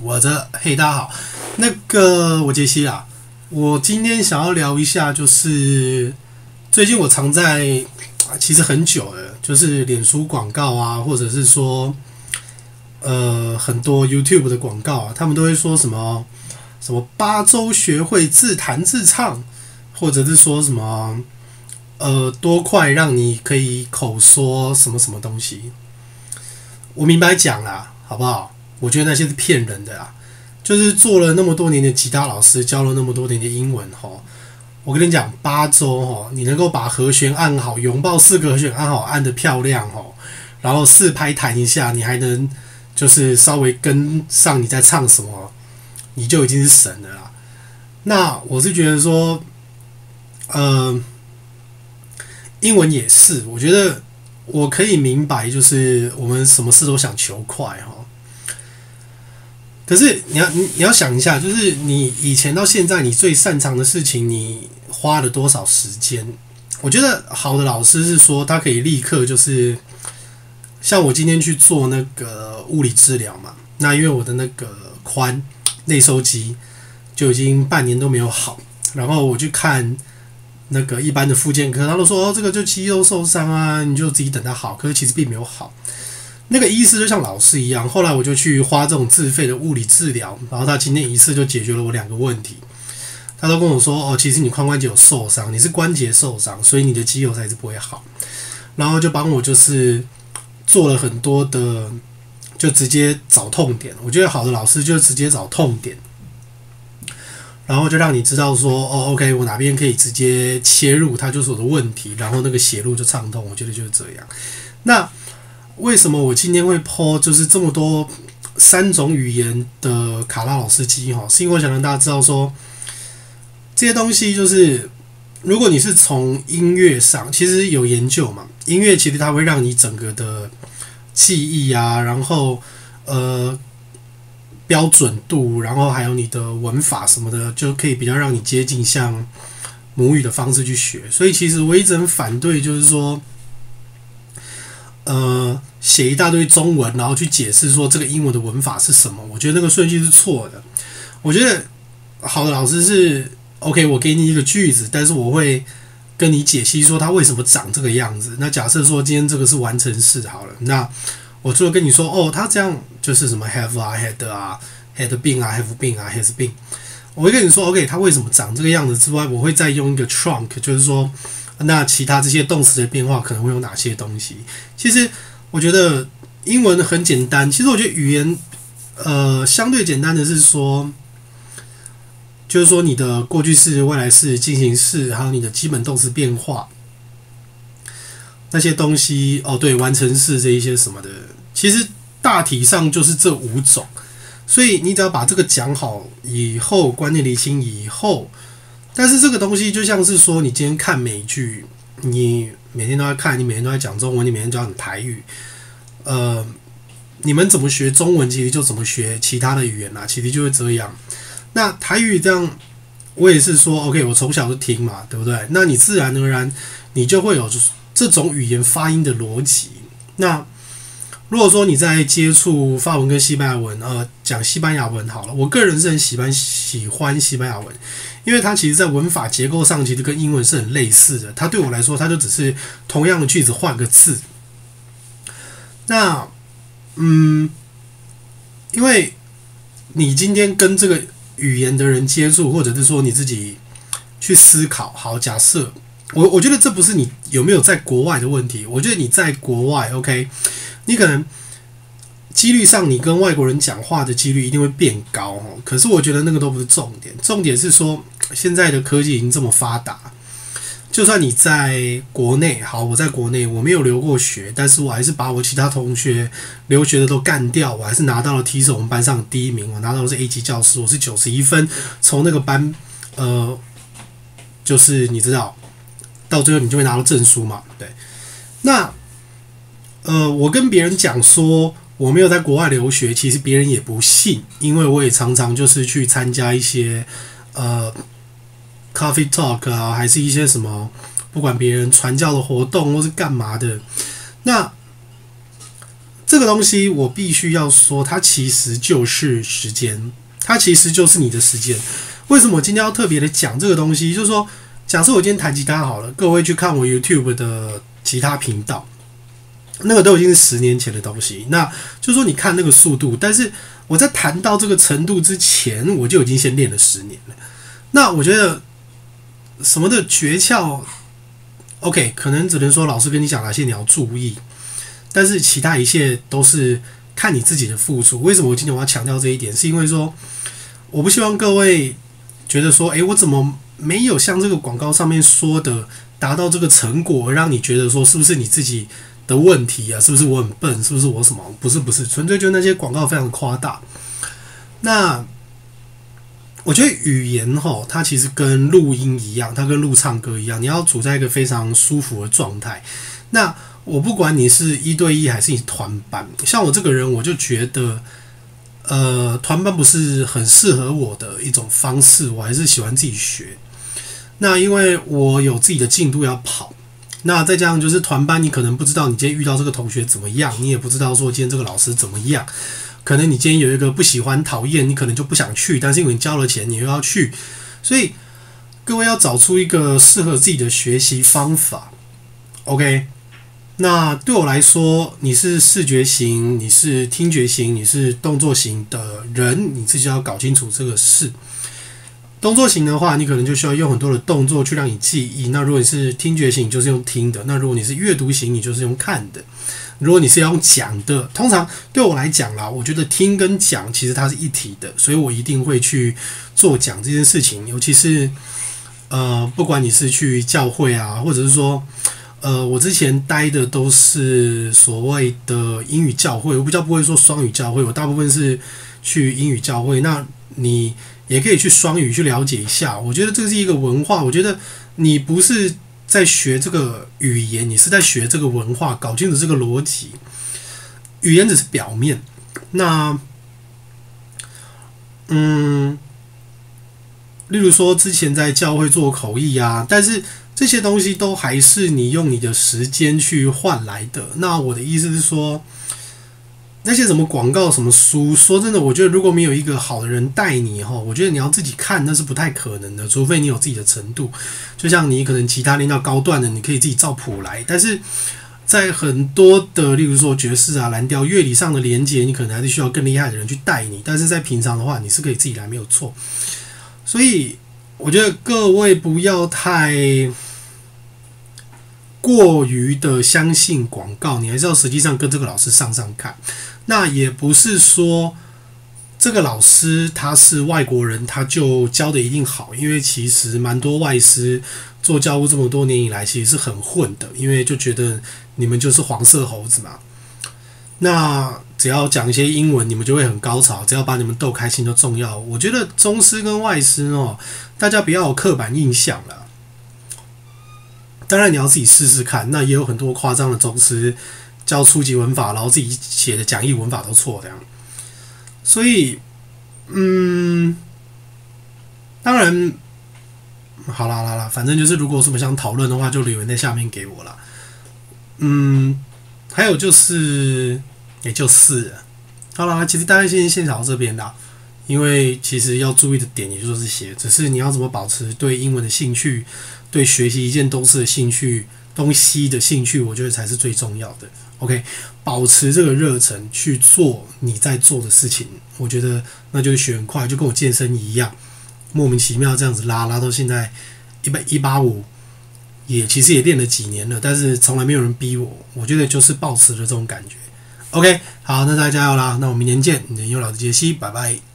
我的嘿，大家好，那个我杰西啦，我今天想要聊一下，就是最近我常在，其实很久了，就是脸书广告啊，或者是说，呃，很多 YouTube 的广告啊，他们都会说什么什么八周学会自弹自唱，或者是说什么，呃，多快让你可以口说什么什么东西，我明白讲啦，好不好？我觉得那些是骗人的啊！就是做了那么多年的吉他老师，教了那么多年的英文吼，我跟你讲，八周吼，你能够把和弦按好，拥抱四个和弦按好，按的漂亮哦，然后四拍弹一下，你还能就是稍微跟上你在唱什么，你就已经是神了啦。那我是觉得说，呃，英文也是，我觉得我可以明白，就是我们什么事都想求快哈。可是你要你你要想一下，就是你以前到现在你最擅长的事情，你花了多少时间？我觉得好的老师是说他可以立刻就是，像我今天去做那个物理治疗嘛，那因为我的那个髋内收肌就已经半年都没有好，然后我去看那个一般的复健科，他都说哦，这个就肌肉受伤啊，你就自己等它好，可是其实并没有好。那个医师就像老师一样，后来我就去花这种自费的物理治疗，然后他今天一次就解决了我两个问题。他都跟我说：“哦，其实你髋关节有受伤，你是关节受伤，所以你的肌肉才是不会好。”然后就帮我就是做了很多的，就直接找痛点。我觉得好的老师就直接找痛点，然后就让你知道说：“哦，OK，我哪边可以直接切入，它就是我的问题，然后那个血路就畅通。”我觉得就是这样。那。为什么我今天会 po 就是这么多三种语言的卡拉老司机哈？是因为我想让大家知道说，这些东西就是，如果你是从音乐上，其实有研究嘛，音乐其实它会让你整个的记忆啊，然后呃标准度，然后还有你的文法什么的，就可以比较让你接近像母语的方式去学。所以其实我一直很反对，就是说。呃，写一大堆中文，然后去解释说这个英文的文法是什么？我觉得那个顺序是错的。我觉得好的老师是 OK，我给你一个句子，但是我会跟你解析说它为什么长这个样子。那假设说今天这个是完成式好了，那我除了跟你说哦，它这样就是什么 have 啊，had 啊，had been 啊，have been 啊，has been。我会跟你说 OK，它为什么长这个样子之外，我会再用一个 trunk，就是说。那其他这些动词的变化可能会有哪些东西？其实我觉得英文很简单。其实我觉得语言呃相对简单的是说，就是说你的过去式、未来式、进行式，还有你的基本动词变化那些东西。哦，对，完成式这一些什么的，其实大体上就是这五种。所以你只要把这个讲好以后，观念理清以后。但是这个东西就像是说，你今天看美剧，你每天都在看，你每天都在讲中文，你每天都要讲台语，呃，你们怎么学中文，其实就怎么学其他的语言啦，其实就是这样。那台语这样，我也是说，OK，我从小就听嘛，对不对？那你自然而然，你就会有这种语言发音的逻辑。那如果说你在接触法文跟西班牙文，呃，讲西班牙文好了，我个人是很喜欢喜欢西班牙文。因为它其实，在文法结构上，其实跟英文是很类似的。它对我来说，它就只是同样的句子换个字。那，嗯，因为你今天跟这个语言的人接触，或者是说你自己去思考。好，假设我，我觉得这不是你有没有在国外的问题。我觉得你在国外，OK，你可能。几率上，你跟外国人讲话的几率一定会变高哦。可是我觉得那个都不是重点，重点是说现在的科技已经这么发达，就算你在国内，好，我在国内我没有留过学，但是我还是把我其他同学留学的都干掉，我还是拿到了 T 是我们班上第一名，我拿到的是 A 级教师，我是九十一分，从那个班，呃，就是你知道，到最后你就会拿到证书嘛，对。那，呃，我跟别人讲说。我没有在国外留学，其实别人也不信，因为我也常常就是去参加一些呃 coffee talk 啊，还是一些什么不管别人传教的活动或是干嘛的。那这个东西我必须要说，它其实就是时间，它其实就是你的时间。为什么我今天要特别的讲这个东西？就是说，假设我今天弹吉他好了，各位去看我 YouTube 的其他频道，那个都已经是十年前的东西。那就是说，你看那个速度，但是我在弹到这个程度之前，我就已经先练了十年了。那我觉得什么的诀窍，OK，可能只能说老师跟你讲哪些你要注意，但是其他一切都是看你自己的付出。为什么我今天我要强调这一点？是因为说，我不希望各位。觉得说，诶，我怎么没有像这个广告上面说的达到这个成果，让你觉得说是不是你自己的问题啊？是不是我很笨？是不是我什么？不是，不是，纯粹就那些广告非常夸大。那我觉得语言哈，它其实跟录音一样，它跟录唱歌一样，你要处在一个非常舒服的状态。那我不管你是一对一还是你团班，像我这个人，我就觉得。呃，团班不是很适合我的一种方式，我还是喜欢自己学。那因为我有自己的进度要跑，那再加上就是团班，你可能不知道你今天遇到这个同学怎么样，你也不知道说今天这个老师怎么样。可能你今天有一个不喜欢、讨厌，你可能就不想去，但是因为你交了钱，你又要去，所以各位要找出一个适合自己的学习方法。OK。那对我来说，你是视觉型，你是听觉型，你是动作型的人，你自己要搞清楚这个事。动作型的话，你可能就需要用很多的动作去让你记忆。那如果你是听觉型，就是用听的；那如果你是阅读型，你就是用看的。如果你是要用讲的，通常对我来讲啦，我觉得听跟讲其实它是一体的，所以我一定会去做讲这件事情。尤其是呃，不管你是去教会啊，或者是说。呃，我之前待的都是所谓的英语教会，我比较不会说双语教会，我大部分是去英语教会。那你也可以去双语去了解一下，我觉得这是一个文化。我觉得你不是在学这个语言，你是在学这个文化，搞清楚这个逻辑。语言只是表面，那嗯，例如说之前在教会做口译啊，但是。这些东西都还是你用你的时间去换来的。那我的意思是说，那些什么广告、什么书，说真的，我觉得如果没有一个好的人带你哈，我觉得你要自己看那是不太可能的。除非你有自己的程度，就像你可能其他练到高段的，你可以自己照谱来。但是在很多的，例如说爵士啊、蓝调乐理上的连接，你可能还是需要更厉害的人去带你。但是在平常的话，你是可以自己来，没有错。所以我觉得各位不要太。过于的相信广告，你还是要实际上跟这个老师上上看。那也不是说这个老师他是外国人，他就教的一定好，因为其实蛮多外师做教务这么多年以来，其实是很混的，因为就觉得你们就是黄色猴子嘛。那只要讲一些英文，你们就会很高潮，只要把你们逗开心就重要。我觉得中师跟外师哦，大家不要有刻板印象了。当然你要自己试试看，那也有很多夸张的宗师教初级文法，然后自己写的讲义文法都错这样。所以，嗯，当然，好啦啦啦，反正就是如果有什么想讨论的话，就留言在下面给我啦。嗯，还有就是，也就是，好啦，其实大概先先讲到这边啦，因为其实要注意的点也就是这些，只是你要怎么保持对英文的兴趣。对学习一件东西的兴趣，东西的兴趣，我觉得才是最重要的。OK，保持这个热忱去做你在做的事情，我觉得那就是学很快，就跟我健身一样，莫名其妙这样子拉拉到现在一百一八五，也其实也练了几年了，但是从来没有人逼我，我觉得就是保持了这种感觉。OK，好，那大家加油啦，那我们明年见，你的优老师杰西，拜拜。